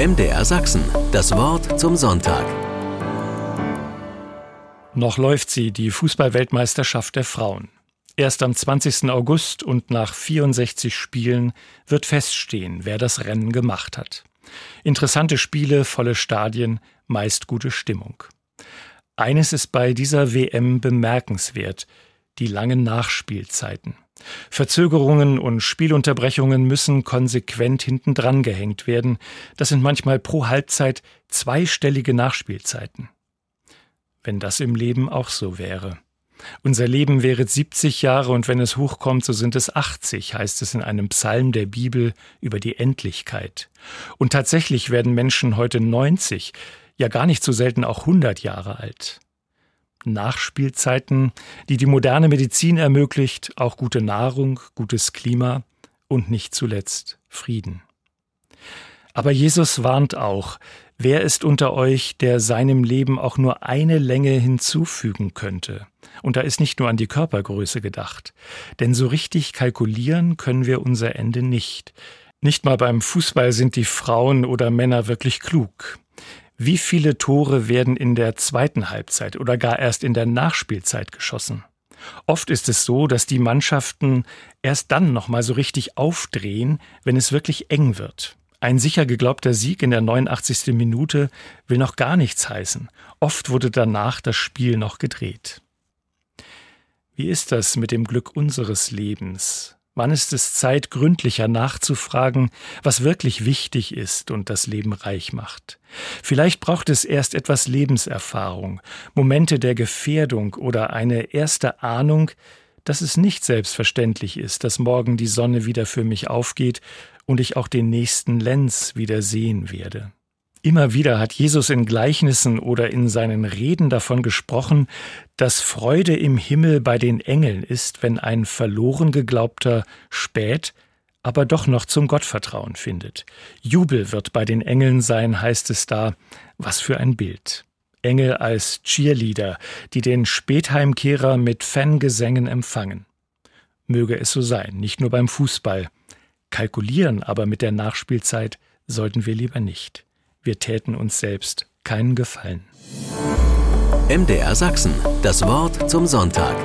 MDR Sachsen, das Wort zum Sonntag. Noch läuft sie, die Fußballweltmeisterschaft der Frauen. Erst am 20. August und nach 64 Spielen wird feststehen, wer das Rennen gemacht hat. Interessante Spiele, volle Stadien, meist gute Stimmung. Eines ist bei dieser WM bemerkenswert, die langen Nachspielzeiten. Verzögerungen und Spielunterbrechungen müssen konsequent hintendran gehängt werden. Das sind manchmal pro Halbzeit zweistellige Nachspielzeiten. Wenn das im Leben auch so wäre. Unser Leben wäre 70 Jahre und wenn es hochkommt, so sind es 80, heißt es in einem Psalm der Bibel über die Endlichkeit. Und tatsächlich werden Menschen heute 90, ja gar nicht so selten auch 100 Jahre alt. Nachspielzeiten, die die moderne Medizin ermöglicht, auch gute Nahrung, gutes Klima und nicht zuletzt Frieden. Aber Jesus warnt auch, wer ist unter euch, der seinem Leben auch nur eine Länge hinzufügen könnte? Und da ist nicht nur an die Körpergröße gedacht, denn so richtig kalkulieren können wir unser Ende nicht. Nicht mal beim Fußball sind die Frauen oder Männer wirklich klug. Wie viele Tore werden in der zweiten Halbzeit oder gar erst in der Nachspielzeit geschossen? Oft ist es so, dass die Mannschaften erst dann nochmal so richtig aufdrehen, wenn es wirklich eng wird. Ein sicher geglaubter Sieg in der 89. Minute will noch gar nichts heißen. Oft wurde danach das Spiel noch gedreht. Wie ist das mit dem Glück unseres Lebens? Wann ist es Zeit, gründlicher nachzufragen, was wirklich wichtig ist und das Leben reich macht? Vielleicht braucht es erst etwas Lebenserfahrung, Momente der Gefährdung oder eine erste Ahnung, dass es nicht selbstverständlich ist, dass morgen die Sonne wieder für mich aufgeht und ich auch den nächsten Lenz wieder sehen werde. Immer wieder hat Jesus in Gleichnissen oder in seinen Reden davon gesprochen, dass Freude im Himmel bei den Engeln ist, wenn ein verloren geglaubter spät, aber doch noch zum Gottvertrauen findet. Jubel wird bei den Engeln sein, heißt es da. Was für ein Bild. Engel als Cheerleader, die den Spätheimkehrer mit Fangesängen empfangen. Möge es so sein, nicht nur beim Fußball. Kalkulieren aber mit der Nachspielzeit sollten wir lieber nicht. Wir täten uns selbst keinen Gefallen. MDR Sachsen, das Wort zum Sonntag.